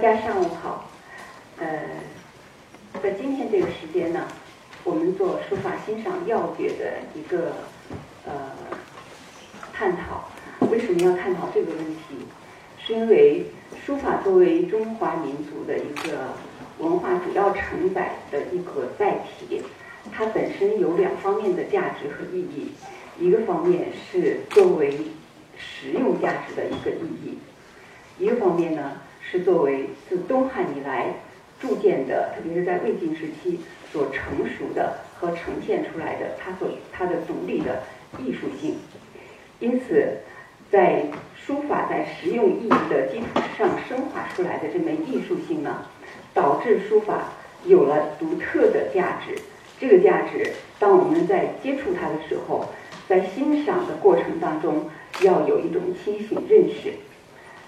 大家上午好。呃，在今天这个时间呢，我们做书法欣赏要诀的一个呃探讨。为什么要探讨这个问题？是因为书法作为中华民族的一个文化主要承载的一个载体，它本身有两方面的价值和意义。一个方面是作为实用价值的一个意义，一个方面呢是作为自东汉以来铸建的，特别是在魏晋时期所成熟的和呈现出来的它所它的独立的艺术性。因此，在书法在实用意义的基础上升华出来的这门艺术性呢，导致书法有了独特的价值。这个价值，当我们在接触它的时候，在欣赏的过程当中，要有一种清醒认识。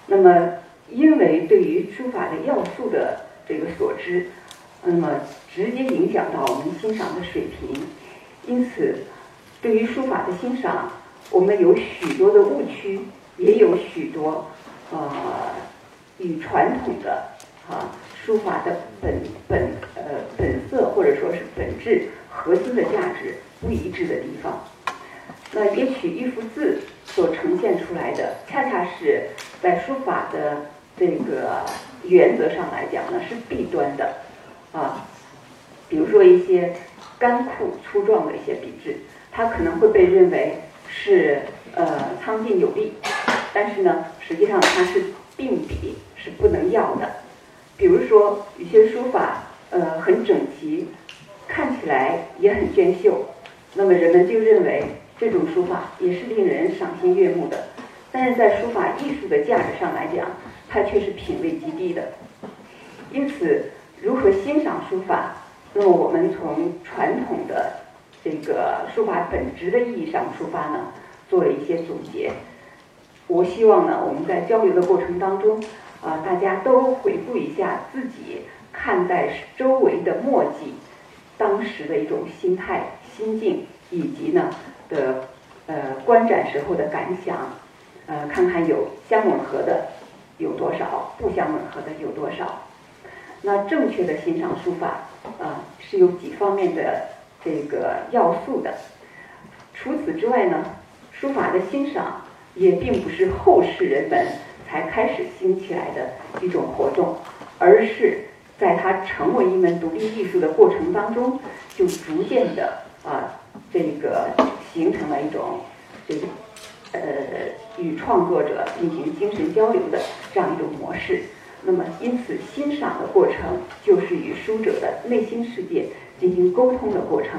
那么，因为对于书法的要素的这个所知，那么直接影响到我们欣赏的水平。因此，对于书法的欣赏，我们有许多的误区，也有许多呃与传统的啊书法的本本呃本色或者说是本质核心的价值不一致的地方。那也许一幅字所呈现出来的，恰恰是在书法的这个原则上来讲呢，是弊端的啊。比如说一些干枯粗壮的一些笔质，它可能会被认为是呃苍劲有力，但是呢，实际上它是病笔，是不能要的。比如说有些书法呃很整齐，看起来也很娟秀，那么人们就认为。这种书法也是令人赏心悦目的，但是在书法艺术的价值上来讲，它却是品位极低的。因此，如何欣赏书法？那么我们从传统的这个书法本质的意义上出发呢，做了一些总结。我希望呢，我们在交流的过程当中，啊，大家都回顾一下自己看待周围的墨迹，当时的一种心态、心境，以及呢。的呃观展时候的感想，呃看看有相吻合的有多少，不相吻合的有多少。那正确的欣赏书法啊是有几方面的这个要素的。除此之外呢，书法的欣赏也并不是后世人们才开始兴起来的一种活动，而是在它成为一门独立艺术的过程当中，就逐渐的啊这个。形成了一种这个呃与创作者进行精神交流的这样一种模式。那么，因此欣赏的过程就是与书者的内心世界进行沟通的过程。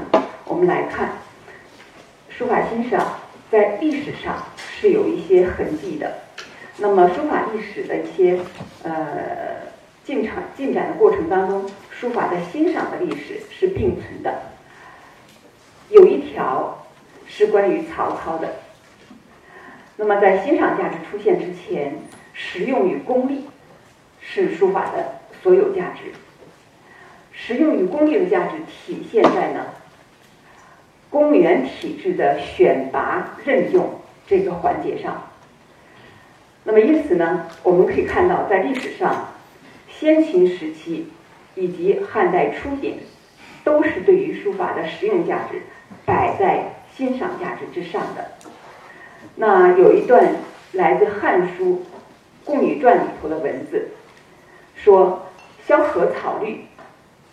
我们来看，书法欣赏在历史上是有一些痕迹的。那么，书法历史的一些呃进程进展的过程当中，书法的欣赏的历史是并存的。有一条。是关于曹操的。那么，在欣赏价值出现之前，实用与功利是书法的所有价值。实用与功利的价值体现在呢，公务员体制的选拔任用这个环节上。那么，因此呢，我们可以看到，在历史上，先秦时期以及汉代初年，都是对于书法的实用价值摆在。欣赏价值之上的，那有一段来自《汉书·贡女传》里头的文字，说：“萧何草绿，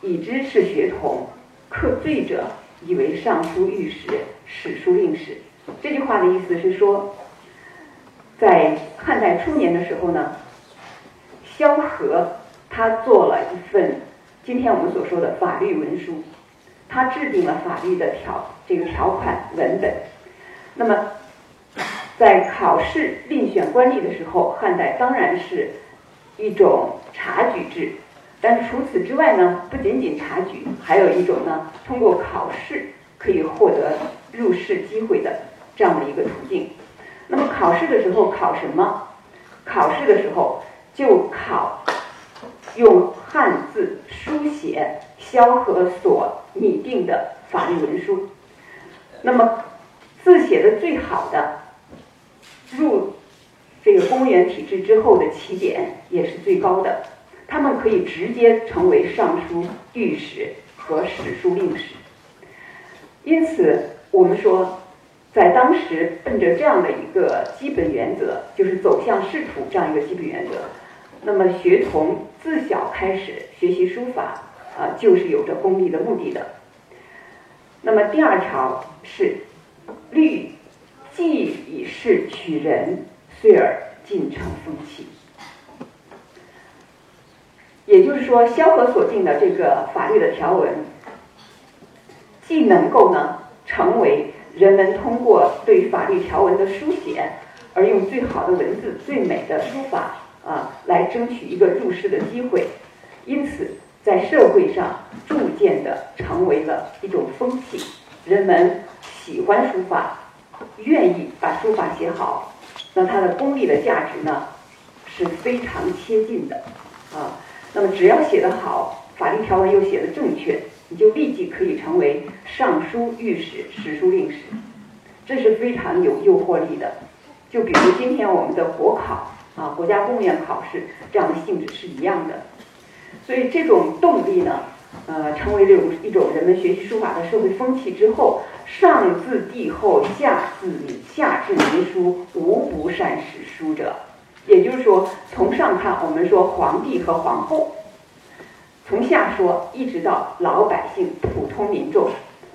已知是学童，刻罪者以为尚书御史、史书令史。”这句话的意思是说，在汉代初年的时候呢，萧何他做了一份今天我们所说的法律文书。他制定了法律的条这个条款文本。那么，在考试另选官吏的时候，汉代当然是一种察举制。但是除此之外呢，不仅仅察举，还有一种呢，通过考试可以获得入仕机会的这样的一个途径。那么考试的时候考什么？考试的时候就考用汉字书写萧何所。拟定的法律文书，那么字写的最好的，入这个公务员体制之后的起点也是最高的。他们可以直接成为尚书、御史和史书令史。因此，我们说，在当时奔着这样的一个基本原则，就是走向仕途这样一个基本原则，那么学童自小开始学习书法啊，就是有着功利的目的的。那么第二条是律，既以事取人，遂而进成风气。也就是说，萧何所定的这个法律的条文，既能够呢成为人们通过对法律条文的书写，而用最好的文字、最美的书法啊，来争取一个入仕的机会，因此在社会上逐渐的成为了一种风气，人们喜欢书法，愿意把书法写好，那它的功利的价值呢是非常贴近的啊。那么只要写得好，法律条文又写得正确，你就立即可以成为尚书、御史、史书令史，这是非常有诱惑力的。就比如今天我们的国考啊，国家公务员考试这样的性质是一样的。所以这种动力呢，呃，成为这种一种人们学习书法的社会风气之后，上自帝后，下自，下至民书，无不善史书者。也就是说，从上看，我们说皇帝和皇后；从下说，一直到老百姓、普通民众，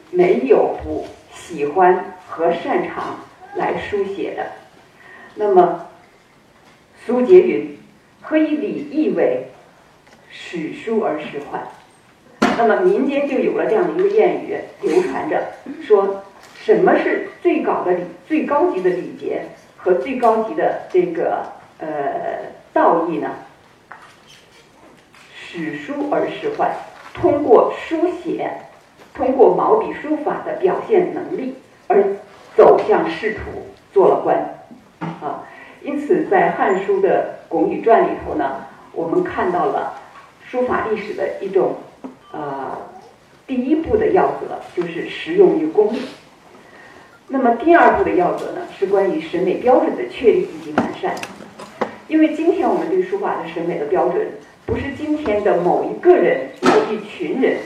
没有不喜欢和擅长来书写的。那么，苏杰云：“何以礼义为史书而时患？”那么民间就有了这样的一个谚语流传着，说什么是最高的礼、最高级的礼节和最高级的这个。呃，道义呢，史书而仕宦，通过书写，通过毛笔书法的表现能力而走向仕途，做了官啊。因此，在《汉书》的《巩语传》里头呢，我们看到了书法历史的一种呃第一步的要则，就是实用与功利。那么第二步的要则呢，是关于审美标准的确立以及完善。因为今天我们对书法的审美的标准，不是今天的某一个人、某一群人、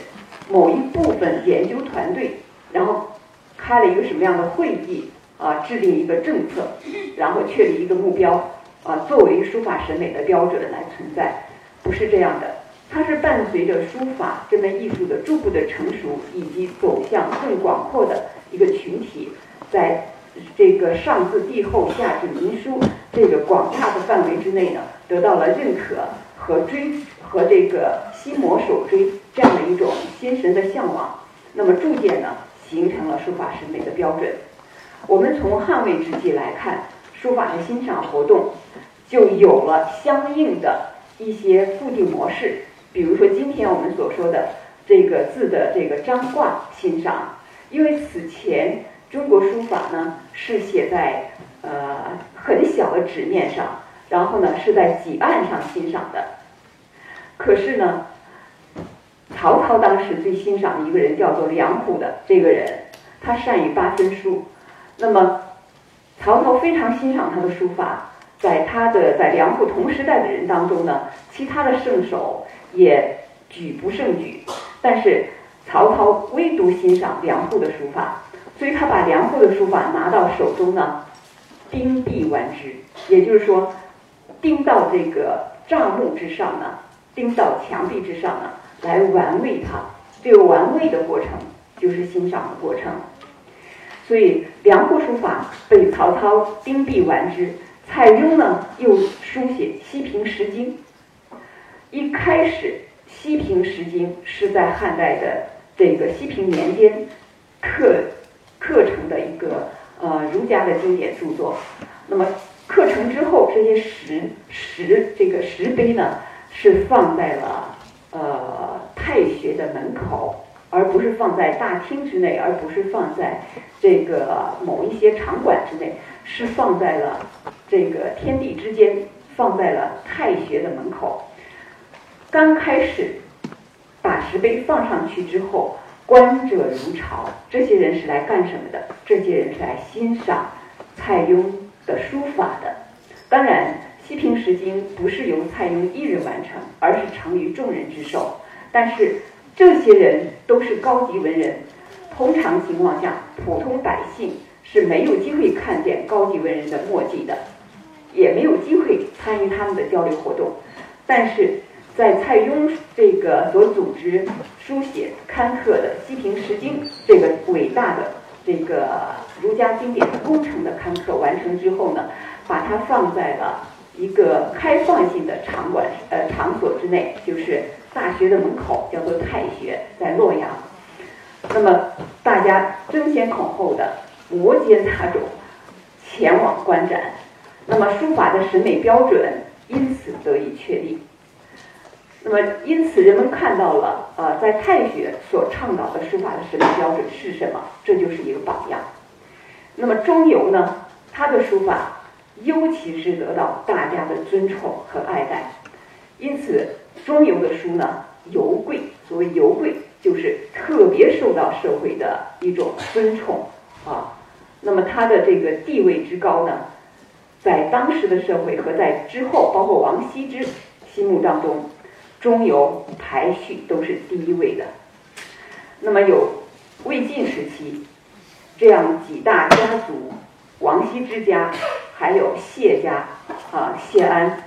某一部分研究团队，然后开了一个什么样的会议啊，制定一个政策，然后确立一个目标啊，作为书法审美的标准来存在，不是这样的。它是伴随着书法这门艺术的逐步的成熟，以及走向更广阔的一个群体，在。这个上自帝后，下至民书，这个广大的范围之内呢，得到了认可和追和这个心魔手追这样的一种心神的向往，那么逐渐呢，形成了书法审美的标准。我们从汉魏之际来看，书法的欣赏活动就有了相应的一些固定模式，比如说今天我们所说的这个字的这个张挂欣赏，因为此前。中国书法呢是写在呃很小的纸面上，然后呢是在几案上欣赏的。可是呢，曹操当时最欣赏的一个人叫做梁虎的这个人，他善于八分书。那么曹操非常欣赏他的书法，在他的在梁虎同时代的人当中呢，其他的圣手也举不胜举，但是曹操唯独欣赏梁虎的书法。所以他把梁户的书法拿到手中呢，钉壁玩之，也就是说，钉到这个帐幕之上呢，钉到墙壁之上呢，来玩味它。这个玩味的过程就是欣赏的过程。所以梁户书法被曹操钉壁玩之，蔡邕呢又书写西平石经。一开始，西平石经是在汉代的这个西平年间刻。课程的一个呃儒家的经典著作，那么课程之后，这些石石这个石碑呢，是放在了呃太学的门口，而不是放在大厅之内，而不是放在这个某一些场馆之内，是放在了这个天地之间，放在了太学的门口。刚开始把石碑放上去之后。观者如潮，这些人是来干什么的？这些人是来欣赏蔡邕的书法的。当然，西平石经不是由蔡邕一人完成，而是成于众人之手。但是这些人都是高级文人，通常情况下，普通百姓是没有机会看见高级文人的墨迹的，也没有机会参与他们的交流活动。但是在蔡邕这个所组织书写刊刻的《西平石经》这个伟大的这个儒家经典工程的刊刻完成之后呢，把它放在了一个开放性的场馆呃场所之内，就是大学的门口，叫做太学，在洛阳。那么大家争先恐后的摩肩擦踵前往观展，那么书法的审美标准因此得以确立。那么，因此人们看到了，呃，在太学所倡导的书法的审美标准是什么？这就是一个榜样。那么中游呢，他的书法尤其是得到大家的尊崇和爱戴，因此中游的书呢，尤贵。所谓尤贵，就是特别受到社会的一种尊崇啊。那么他的这个地位之高呢，在当时的社会和在之后，包括王羲之心目当中。中游排序都是第一位的。那么有魏晋时期这样几大家族，王羲之家，还有谢家啊，谢安，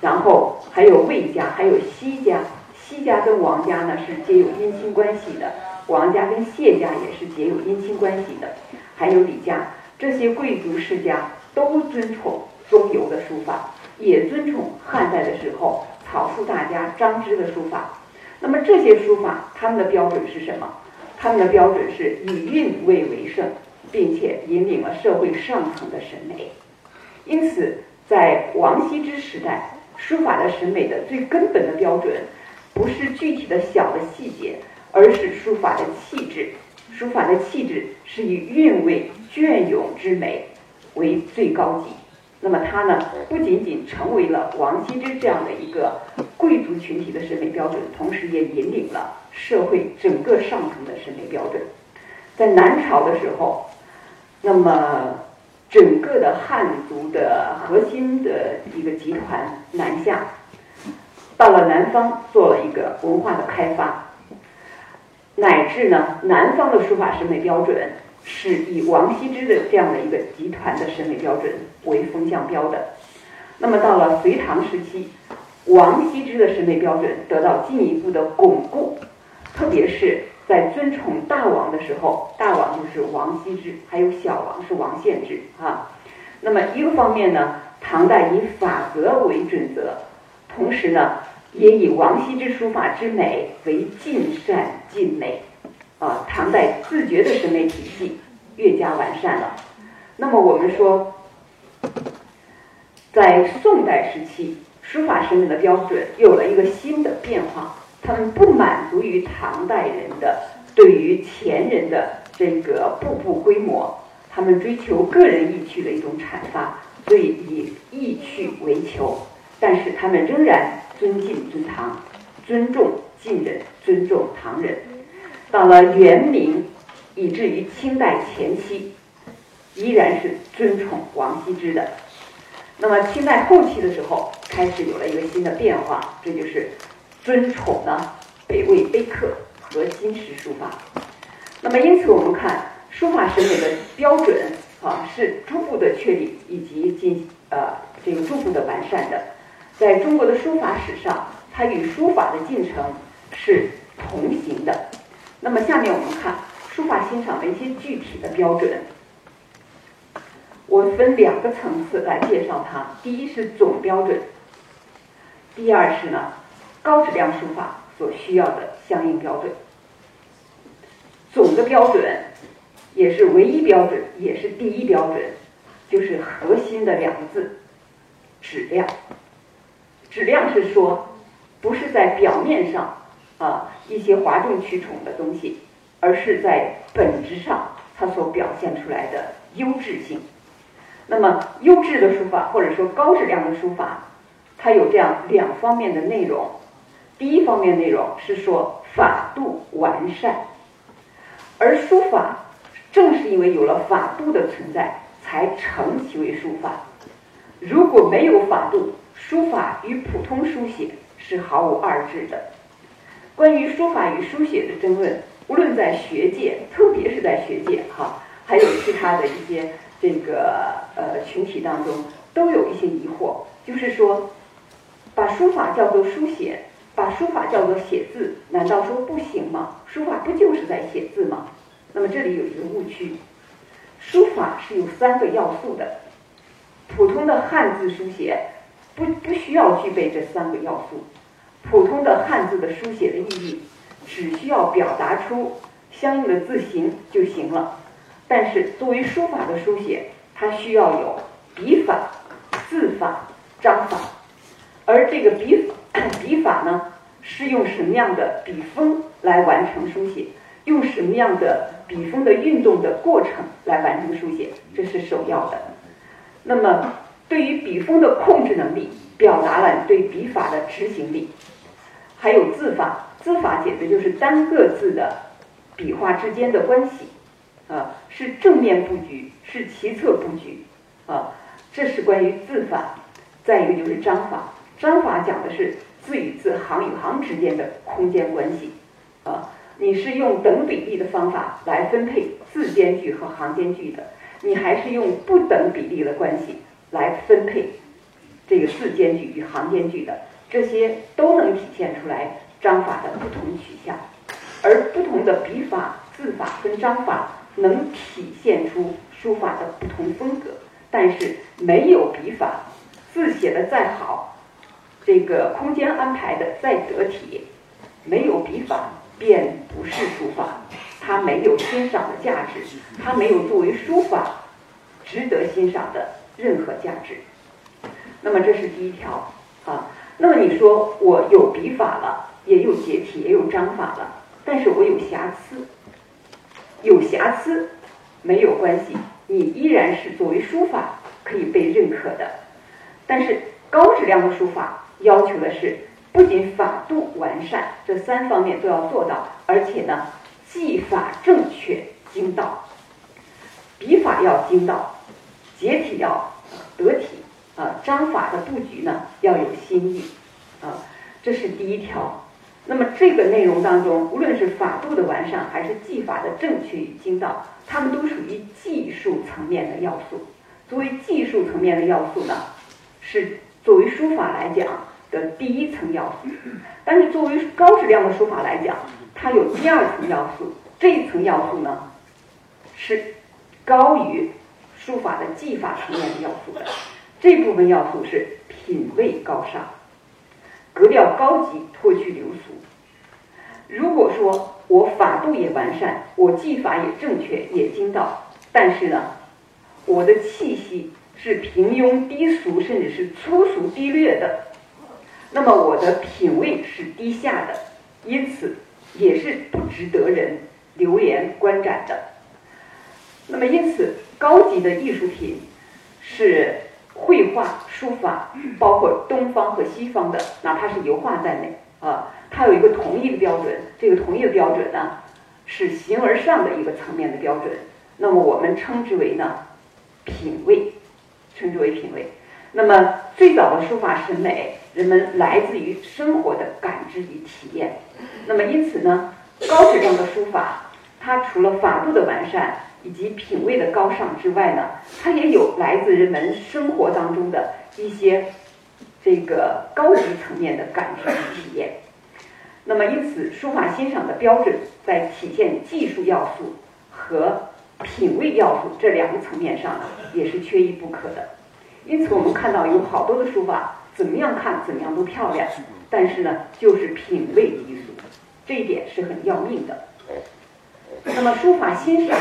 然后还有魏家，还有西家。西家跟王家呢是皆有姻亲关系的，王家跟谢家也是皆有姻亲关系的，还有李家，这些贵族世家都尊崇中游的书法，也尊崇汉代的时候。草书大家张芝的书法，那么这些书法他们的标准是什么？他们的标准是以韵味为胜，并且引领了社会上层的审美。因此，在王羲之时代，书法的审美的最根本的标准，不是具体的小的细节，而是书法的气质。书法的气质是以韵味隽永之美为最高级。那么它呢，不仅仅成为了王羲之这样的一个贵族群体的审美标准，同时也引领了社会整个上层的审美标准。在南朝的时候，那么整个的汉族的核心的一个集团南下，到了南方做了一个文化的开发，乃至呢南方的书法审美标准。是以王羲之的这样的一个集团的审美标准为风向标的。那么到了隋唐时期，王羲之的审美标准得到进一步的巩固，特别是在尊崇大王的时候，大王就是王羲之，还有小王是王献之啊。那么一个方面呢，唐代以法则为准则，同时呢，也以王羲之书法之美为尽善尽美。啊，唐代自觉的审美体系越加完善了。那么我们说，在宋代时期，书法审美的标准有了一个新的变化。他们不满足于唐代人的对于前人的这个步步规模，他们追求个人意趣的一种阐发，所以以意趣为求。但是他们仍然尊敬尊唐，尊重晋人，尊重唐人。到了元明，以至于清代前期，依然是尊崇王羲之的。那么清代后期的时候，开始有了一个新的变化，这就是尊崇呢北魏碑刻和金石书法。那么因此我们看书法审美的标准啊，是逐步的确立以及进呃这个逐步的完善的。在中国的书法史上，它与书法的进程是同行的。那么下面我们看书法欣赏的一些具体的标准，我分两个层次来介绍它。第一是总标准，第二是呢高质量书法所需要的相应标准。总的标准也是唯一标准，也是第一标准，就是核心的两个字：质量。质量是说，不是在表面上。啊，一些哗众取宠的东西，而是在本质上它所表现出来的优质性。那么，优质的书法或者说高质量的书法，它有这样两方面的内容。第一方面内容是说法度完善，而书法正是因为有了法度的存在，才成其为书法。如果没有法度，书法与普通书写是毫无二致的。关于书法与书写的争论，无论在学界，特别是在学界哈，还有其他的一些这个呃群体当中，都有一些疑惑，就是说，把书法叫做书写，把书法叫做写字，难道说不行吗？书法不就是在写字吗？那么这里有一个误区，书法是有三个要素的，普通的汉字书写不不需要具备这三个要素，普通的汉字的书写的意义只需要表达出相应的字形就行了，但是作为书法的书写，它需要有笔法、字法、章法，而这个笔笔法呢，是用什么样的笔锋来完成书写？用什么样的笔锋的运动的过程来完成书写，这是首要的。那么，对于笔锋的控制能力，表达了对笔法的执行力。还有字法，字法解的就是单个字的笔画之间的关系，啊，是正面布局，是齐侧布局，啊，这是关于字法。再一个就是章法，章法讲的是字与字、行与行之间的空间关系，啊。你是用等比例的方法来分配字间距和行间距的，你还是用不等比例的关系来分配这个字间距与行间距的，这些都能体现出来章法的不同取向，而不同的笔法、字法跟章法能体现出书法的不同风格，但是没有笔法，字写的再好，这个空间安排的再得体，没有笔法。便不是书法，它没有欣赏的价值，它没有作为书法值得欣赏的任何价值。那么这是第一条啊。那么你说我有笔法了，也有结体，也有章法了，但是我有瑕疵，有瑕疵没有关系，你依然是作为书法可以被认可的。但是高质量的书法要求的是。不仅法度完善，这三方面都要做到，而且呢，技法正确精到，笔法要精到，结体要得体，啊，章法的布局呢要有新意，啊，这是第一条。那么这个内容当中，无论是法度的完善，还是技法的正确与精到，它们都属于技术层面的要素。作为技术层面的要素呢，是作为书法来讲。的第一层要素，但是作为高质量的书法来讲，它有第二层要素。这一层要素呢，是高于书法的技法层面的要素的。这部分要素是品味高尚，格调高级，脱去流俗。如果说我法度也完善，我技法也正确也精到，但是呢，我的气息是平庸低俗，甚至是粗俗低劣的。那么我的品味是低下的，因此也是不值得人流连观展的。那么因此，高级的艺术品是绘画、书法，包括东方和西方的，哪怕是油画在内啊，它有一个统一的标准。这个统一的标准呢，是形而上的一个层面的标准。那么我们称之为呢品味，称之为品味。那么最早的书法审美。人们来自于生活的感知与体验，那么因此呢，高质量的书法，它除了法度的完善以及品味的高尚之外呢，它也有来自人们生活当中的一些这个高级层面的感知与体验。那么因此，书法欣赏的标准在体现技术要素和品味要素这两个层面上呢，也是缺一不可的。因此，我们看到有好多的书法。怎么样看怎么样都漂亮，但是呢，就是品味低俗，这一点是很要命的。那么书法欣赏，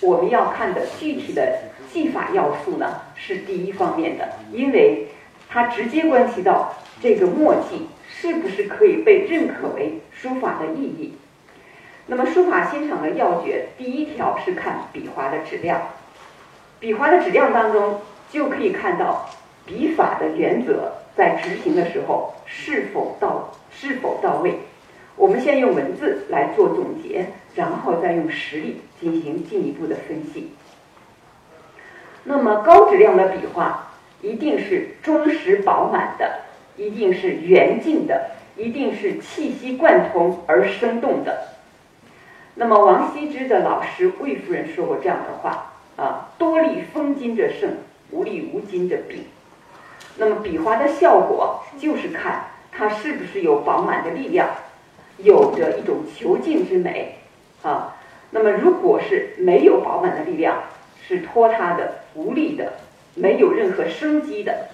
我们要看的具体的技法要素呢，是第一方面的，因为它直接关系到这个墨迹是不是可以被认可为书法的意义。那么书法欣赏的要诀，第一条是看笔画的质量，笔画的质量当中就可以看到笔法的原则。在执行的时候是否到是否到位？我们先用文字来做总结，然后再用实例进行进一步的分析。那么高质量的笔画一定是忠实饱满的，一定是圆净的，一定是气息贯通而生动的。那么王羲之的老师魏夫人说过这样的话啊：“多力封金者胜，无力无金者弊。”那么笔画的效果就是看它是不是有饱满的力量，有着一种遒劲之美啊。那么如果是没有饱满的力量，是拖沓的、无力的、没有任何生机的，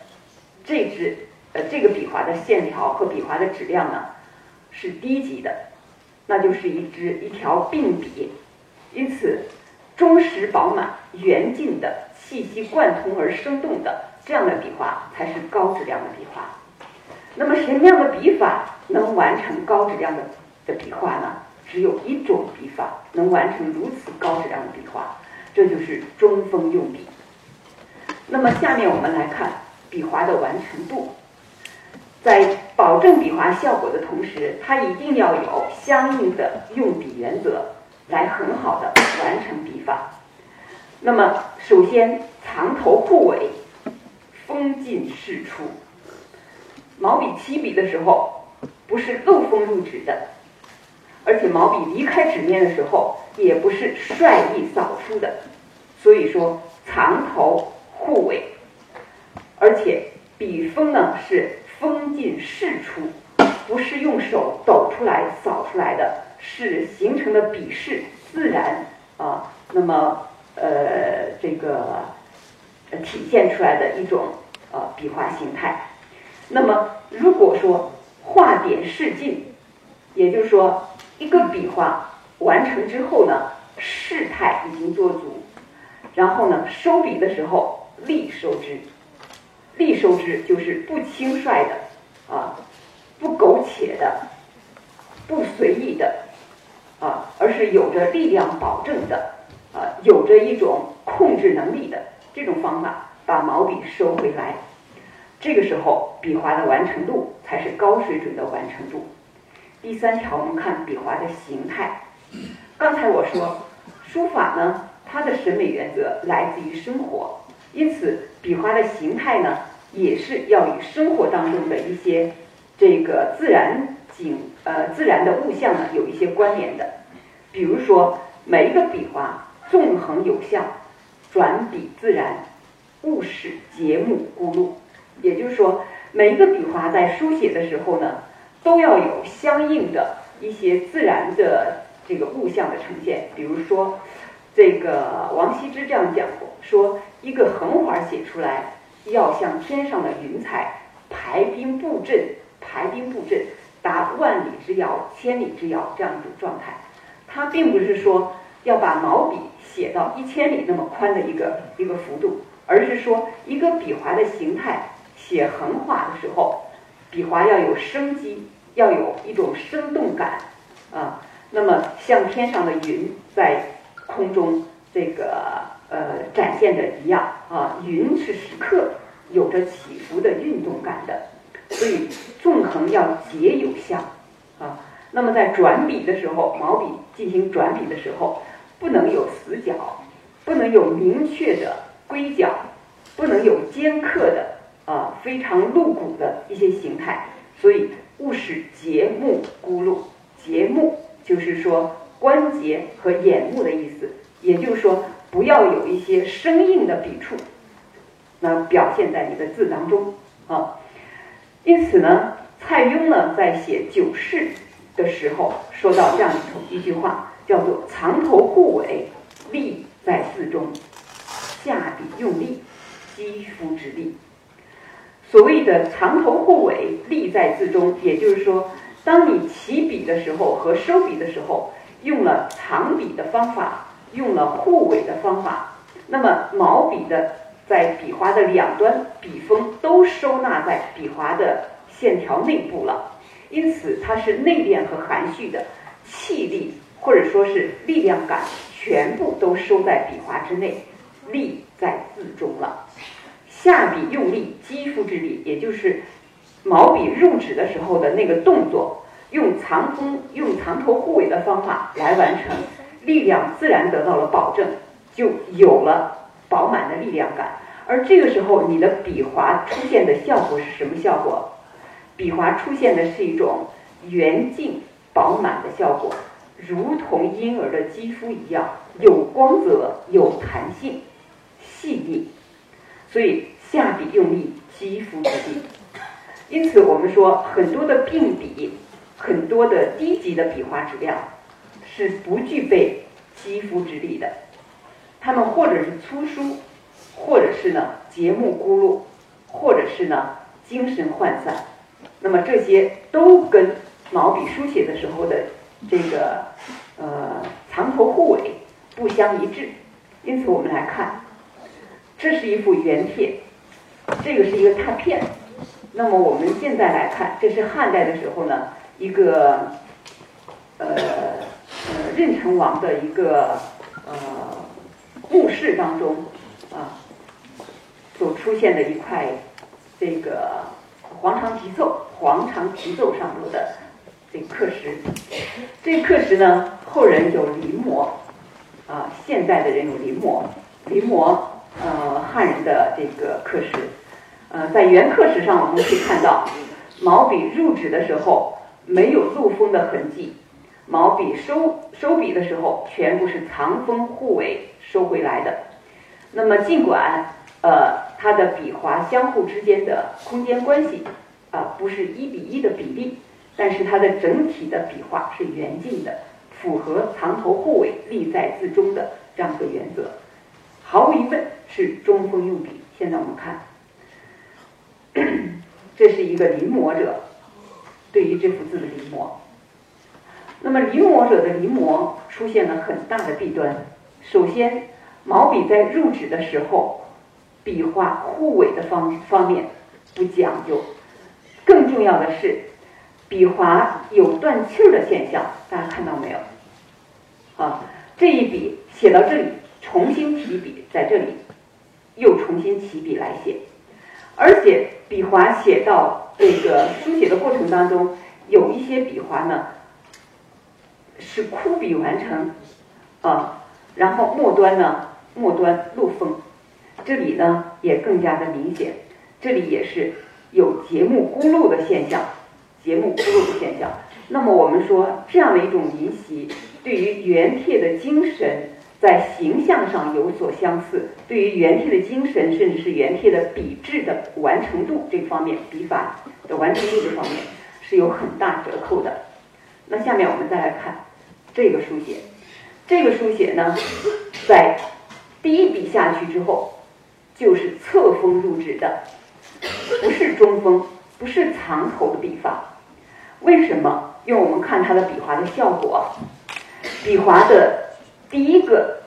这支呃这个笔画的线条和笔画的质量呢是低级的。那就是一支一条病笔，因此忠实饱满、圆净的、气息贯通而生动的这样的笔画才是高质量的笔画。那么什么样的笔法能完成高质量的的笔画呢？只有一种笔法能完成如此高质量的笔画，这就是中锋用笔。那么下面我们来看笔画的完成度。在保证笔画效果的同时，它一定要有相应的用笔原则，来很好的完成笔法。那么，首先藏头护尾，锋进释出。毛笔起笔的时候，不是漏锋入纸的，而且毛笔离开纸面的时候，也不是率意扫出的。所以说，藏头护尾，而且笔锋呢是。锋进释出，不是用手抖出来扫出来的，是形成的笔势自然啊。那么呃，这个体现出来的一种呃笔画形态。那么如果说画点势尽，也就是说一个笔画完成之后呢，势态已经做足，然后呢收笔的时候力收之。力收之就是不轻率的啊，不苟且的，不随意的啊，而是有着力量保证的啊，有着一种控制能力的这种方法，把毛笔收回来。这个时候，笔画的完成度才是高水准的完成度。第三条，我们看笔画的形态。刚才我说，书法呢，它的审美原则来自于生活，因此笔画的形态呢。也是要与生活当中的一些这个自然景呃自然的物象呢有一些关联的，比如说每一个笔画纵横有象，转笔自然，务使节目孤露。也就是说，每一个笔画在书写的时候呢，都要有相应的一些自然的这个物象的呈现。比如说，这个王羲之这样讲过，说一个横画写出来。要像天上的云彩排兵布阵，排兵布阵达万里之遥、千里之遥这样一种状态。它并不是说要把毛笔写到一千里那么宽的一个一个幅度，而是说一个笔画的形态写横画的时候，笔画要有生机，要有一种生动感啊。那么像天上的云在空中这个。呃，展现的一样啊，云是时刻有着起伏的运动感的，所以纵横要结有象啊。那么在转笔的时候，毛笔进行转笔的时候，不能有死角，不能有明确的归角，不能有尖刻的啊非常露骨的一些形态。所以勿使节目孤露，节目就是说关节和眼目的意思，也就是说。不要有一些生硬的笔触，那表现在你的字当中啊。因此呢，蔡邕呢在写九世的时候说到这样一一句话，叫做“藏头护尾，力在字中；下笔用力，肌肤之力。”所谓的“藏头护尾，力在字中”，也就是说，当你起笔的时候和收笔的时候，用了藏笔的方法。用了护尾的方法，那么毛笔的在笔画的两端，笔锋都收纳在笔画的线条内部了，因此它是内敛和含蓄的，气力或者说是力量感全部都收在笔画之内，力在字中了。下笔用力，肌肤之力，也就是毛笔入纸的时候的那个动作，用藏锋、用藏头护尾的方法来完成。力量自然得到了保证，就有了饱满的力量感，而这个时候你的笔划出现的效果是什么效果？笔划出现的是一种圆净饱满的效果，如同婴儿的肌肤一样，有光泽、有弹性、细腻。所以下笔用力，肌肤之力。因此我们说，很多的病笔，很多的低级的笔画质量是不具备肌肤之力的。他们或者是粗疏，或者是呢节目孤陋，或者是呢精神涣散。那么这些都跟毛笔书写的时候的这个呃藏头护尾不相一致。因此我们来看，这是一幅原帖，这个是一个拓片。那么我们现在来看，这是汉代的时候呢一个呃呃任城王的一个呃。墓室当中啊，所出现的一块这个黄长题奏，黄长题奏上头的这刻石，这刻石呢，后人有临摹啊，现代的人有临摹，临摹呃汉人的这个刻石，呃，在原刻石上我们可以看到，毛笔入纸的时候没有漏锋的痕迹，毛笔收收笔的时候全部是藏锋护尾。收回来的，那么尽管呃它的笔划相互之间的空间关系啊不是一比一的比例，但是它的整体的笔画是圆净的，符合藏头护尾、利在字中的这样一个原则，毫无疑问是中锋用笔。现在我们看，这是一个临摹者对于这幅字的临摹，那么临摹者的临摹出现了很大的弊端。首先，毛笔在入纸的时候，笔画互尾的方方面不讲究。更重要的是，笔划有断气儿的现象，大家看到没有？啊，这一笔写到这里，重新提笔，在这里又重新起笔来写，而且笔划写到这个书写的过程当中，有一些笔划呢是枯笔完成，啊。然后末端呢，末端漏锋，这里呢也更加的明显，这里也是有节目孤陋的现象，节目孤陋的现象。那么我们说这样的一种临习，对于原帖的精神在形象上有所相似，对于原帖的精神，甚至是原帖的笔致的完成度这方面，笔法的完成度这方面是有很大折扣的。那下面我们再来看这个书写。这个书写呢，在第一笔下去之后，就是侧锋入纸的，不是中锋，不是藏头的笔法。为什么？因为我们看它的笔划的效果，笔划的第一个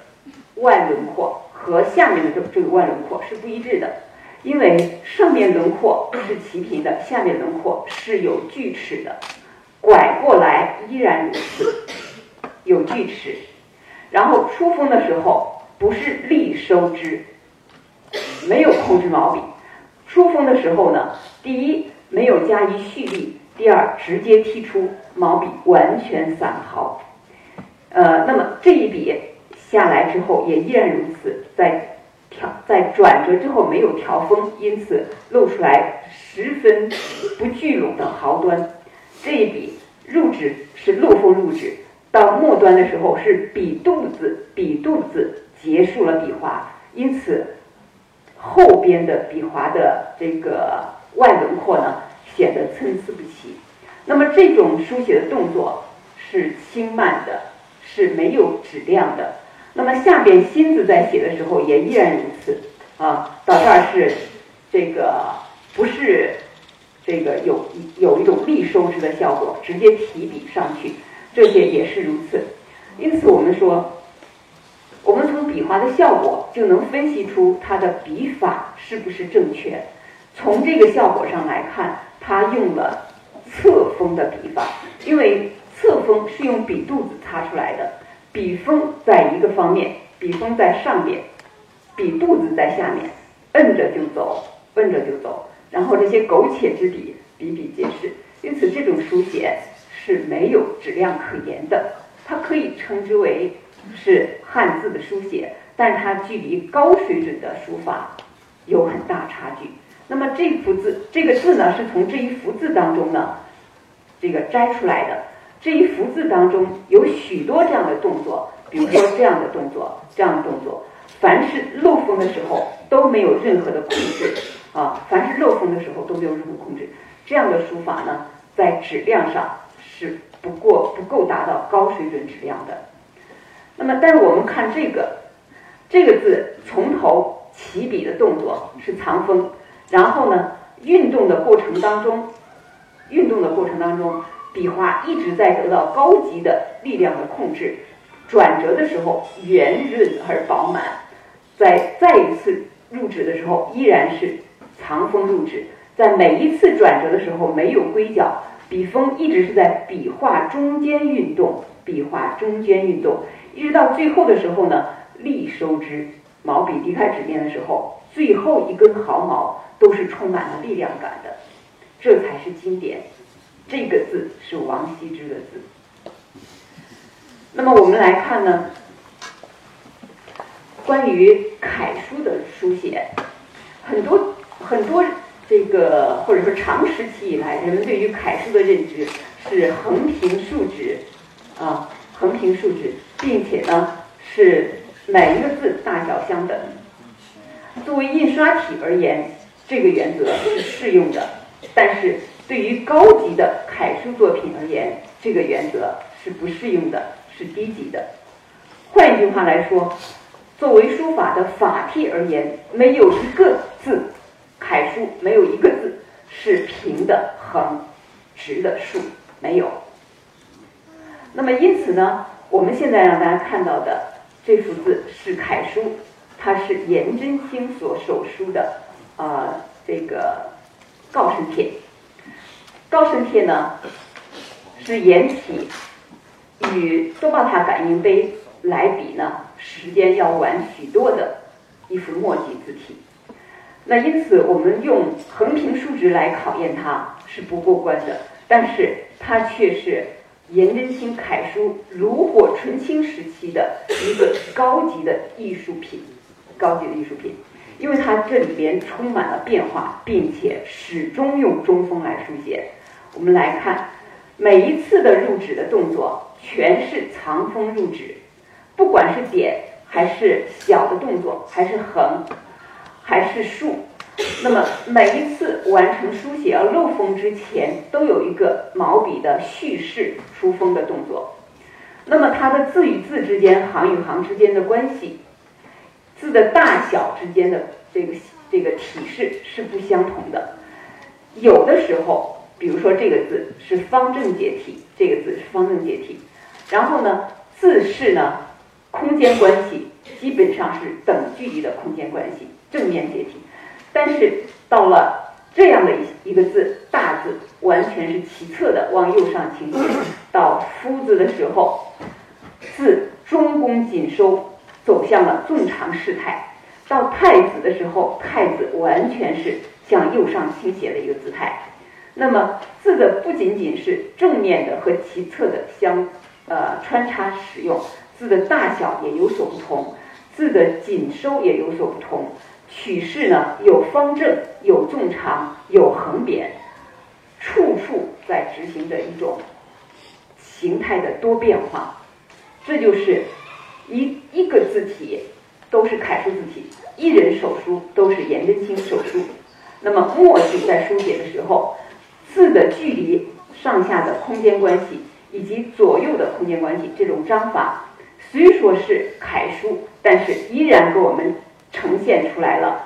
外轮廓和下面的这这个外轮廓是不一致的，因为上面轮廓是齐平的，下面轮廓是有锯齿的，拐过来依然如此，有锯齿。然后出锋的时候不是力收之，没有控制毛笔。出锋的时候呢，第一没有加以蓄力，第二直接踢出毛笔完全散毫。呃，那么这一笔下来之后也依然如此，在调在转折之后没有调锋，因此露出来十分不聚拢的毫端。这一笔入纸是漏锋入纸。到末端的时候是笔肚子，笔肚子结束了笔划，因此后边的笔划的这个外轮廓呢显得参差不齐。那么这种书写的动作是轻慢的，是没有质量的。那么下边心字在写的时候也依然如此啊，到这儿是这个不是这个有有一种力收之的效果，直接提笔上去。这些也是如此，因此我们说，我们从笔画的效果就能分析出它的笔法是不是正确。从这个效果上来看，他用了侧锋的笔法，因为侧锋是用笔肚子擦出来的，笔锋在一个方面，笔锋在上面，笔肚子在下面，摁着就走，摁着就走，然后这些苟且之笔比比皆是，因此这种书写。是没有质量可言的，它可以称之为是汉字的书写，但是它距离高水准的书法有很大差距。那么这幅字，这个字呢，是从这一幅字当中呢，这个摘出来的。这一幅字当中有许多这样的动作，比如说这样的动作，这样的动作，凡是漏风的时候都没有任何的控制啊，凡是漏风的时候都没有任何控制。这样的书法呢，在质量上是不过不够达到高水准质量的。那么，但是我们看这个这个字，从头起笔的动作是藏锋，然后呢，运动的过程当中，运动的过程当中。笔画一直在得到高级的力量的控制，转折的时候圆润而饱满，在再一次入纸的时候依然是藏锋入纸，在每一次转折的时候没有归角，笔锋一直是在笔画中间运动，笔画中间运动，一直到最后的时候呢，力收之，毛笔离开纸面的时候，最后一根毫毛都是充满了力量感的，这才是经典。这个字是王羲之的字。那么我们来看呢，关于楷书的书写，很多很多这个或者说长时期以来，人们对于楷书的认知是横平竖直啊，横平竖直，并且呢是每一个字大小相等。作为印刷体而言，这个原则是适用的，但是。对于高级的楷书作品而言，这个原则是不适用的，是低级的。换一句话来说，作为书法的法体而言，没有一个字，楷书没有一个字是平的、横、直的竖，没有。那么因此呢，我们现在让大家看到的这幅字是楷书，它是颜真卿所手书的，呃，这个告示帖。高升帖呢，是颜体与多宝塔感应碑来比呢，时间要晚许多的一幅墨迹字体。那因此，我们用横平竖直来考验它是不过关的。但是它却是颜真卿楷书炉火纯青时期的一个高级的艺术品，高级的艺术品，因为它这里边充满了变化，并且始终用中锋来书写。我们来看，每一次的入纸的动作全是藏锋入纸，不管是点还是小的动作，还是横，还是竖，那么每一次完成书写要漏锋之前，都有一个毛笔的蓄势出锋的动作。那么它的字与字之间、行与行之间的关系，字的大小之间的这个这个体式是不相同的，有的时候。比如说这个字是方正解体，这个字是方正解体，然后呢，字势呢，空间关系基本上是等距离的空间关系，正面解体。但是到了这样的一一个字大字，完全是齐侧的往右上倾斜。到夫字的时候，字中宫紧收，走向了纵长势态。到太子的时候，太子完全是向右上倾斜的一个姿态。那么字的不仅仅是正面的和其侧的相呃穿插使用，字的大小也有所不同，字的紧收也有所不同，取势呢有方正，有纵长，有横扁，处处在执行着一种形态的多变化。这就是一一个字体都是楷书字体，一人手书都是颜真卿手书。那么墨迹在书写的时候。字的距离、上下的空间关系以及左右的空间关系，这种章法虽说是楷书，但是依然给我们呈现出来了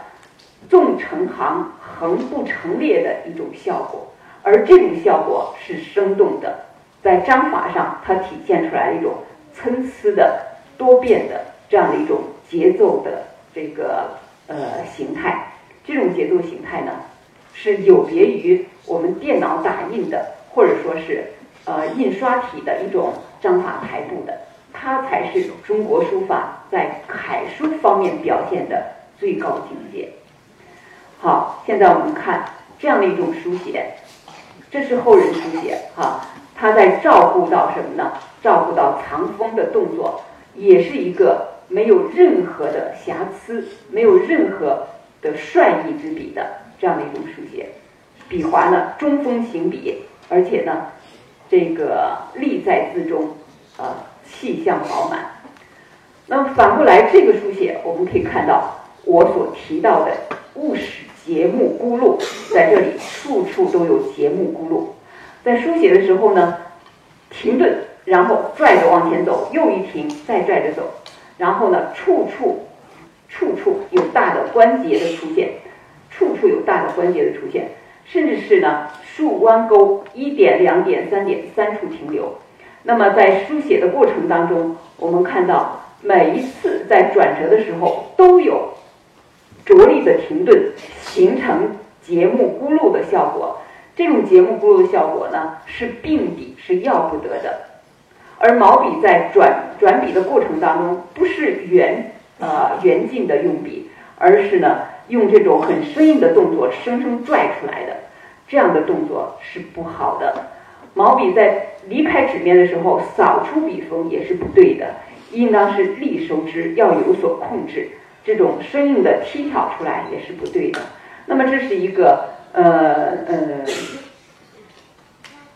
纵成行、横不成列的一种效果。而这种效果是生动的，在章法上，它体现出来一种参差的、多变的这样的一种节奏的这个呃形态。这种节奏形态呢？是有别于我们电脑打印的，或者说是呃印刷体的一种章法排布的，它才是中国书法在楷书方面表现的最高境界。好，现在我们看这样的一种书写，这是后人书写哈，他在照顾到什么呢？照顾到藏锋的动作，也是一个没有任何的瑕疵，没有任何的率意之笔的这样的一种书写，笔划呢中锋行笔，而且呢这个力在字中，呃气象饱满。那么反过来这个书写，我们可以看到我所提到的务使节目孤露，在这里处处都有节目孤露。在书写的时候呢，停顿，然后拽着往前走，又一停，再拽着走，然后呢处处。处处有大的关节的出现，处处有大的关节的出现，甚至是呢竖弯钩一点、两点、三点三处停留。那么在书写的过程当中，我们看到每一次在转折的时候都有着力的停顿，形成节目孤露的效果。这种节目孤露的效果呢，是并笔是要不得的。而毛笔在转转笔的过程当中，不是圆。呃，圆劲的用笔，而是呢用这种很生硬的动作生生拽出来的，这样的动作是不好的。毛笔在离开纸面的时候扫出笔锋也是不对的，应当是力收之，要有所控制。这种生硬的踢挑出来也是不对的。那么这是一个呃呃，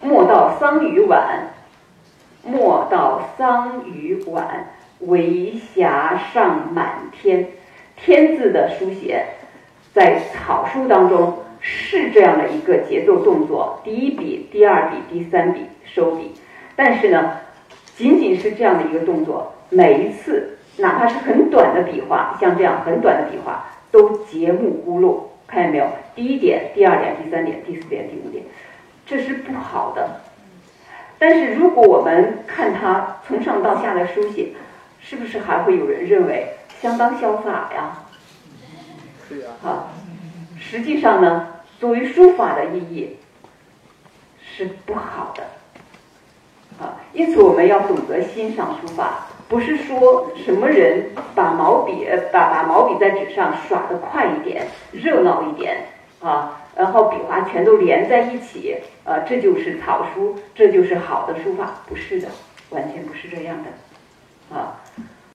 莫道桑榆晚，莫道桑榆晚。为霞上满天，天字的书写，在草书当中是这样的一个节奏动作，第一笔、第二笔、第三笔收笔。但是呢，仅仅是这样的一个动作，每一次哪怕是很短的笔画，像这样很短的笔画，都节目孤露。看见没有？第一点、第二点、第三点、第四点、第五点，这是不好的。但是如果我们看它从上到下的书写，是不是还会有人认为相当潇洒呀？对呀。啊，实际上呢，作为书法的意义是不好的。啊，因此我们要懂得欣赏书法，不是说什么人把毛笔把把毛笔在纸上耍的快一点、热闹一点啊，然后笔画全都连在一起，呃，这就是草书，这就是好的书法，不是的，完全不是这样的。啊。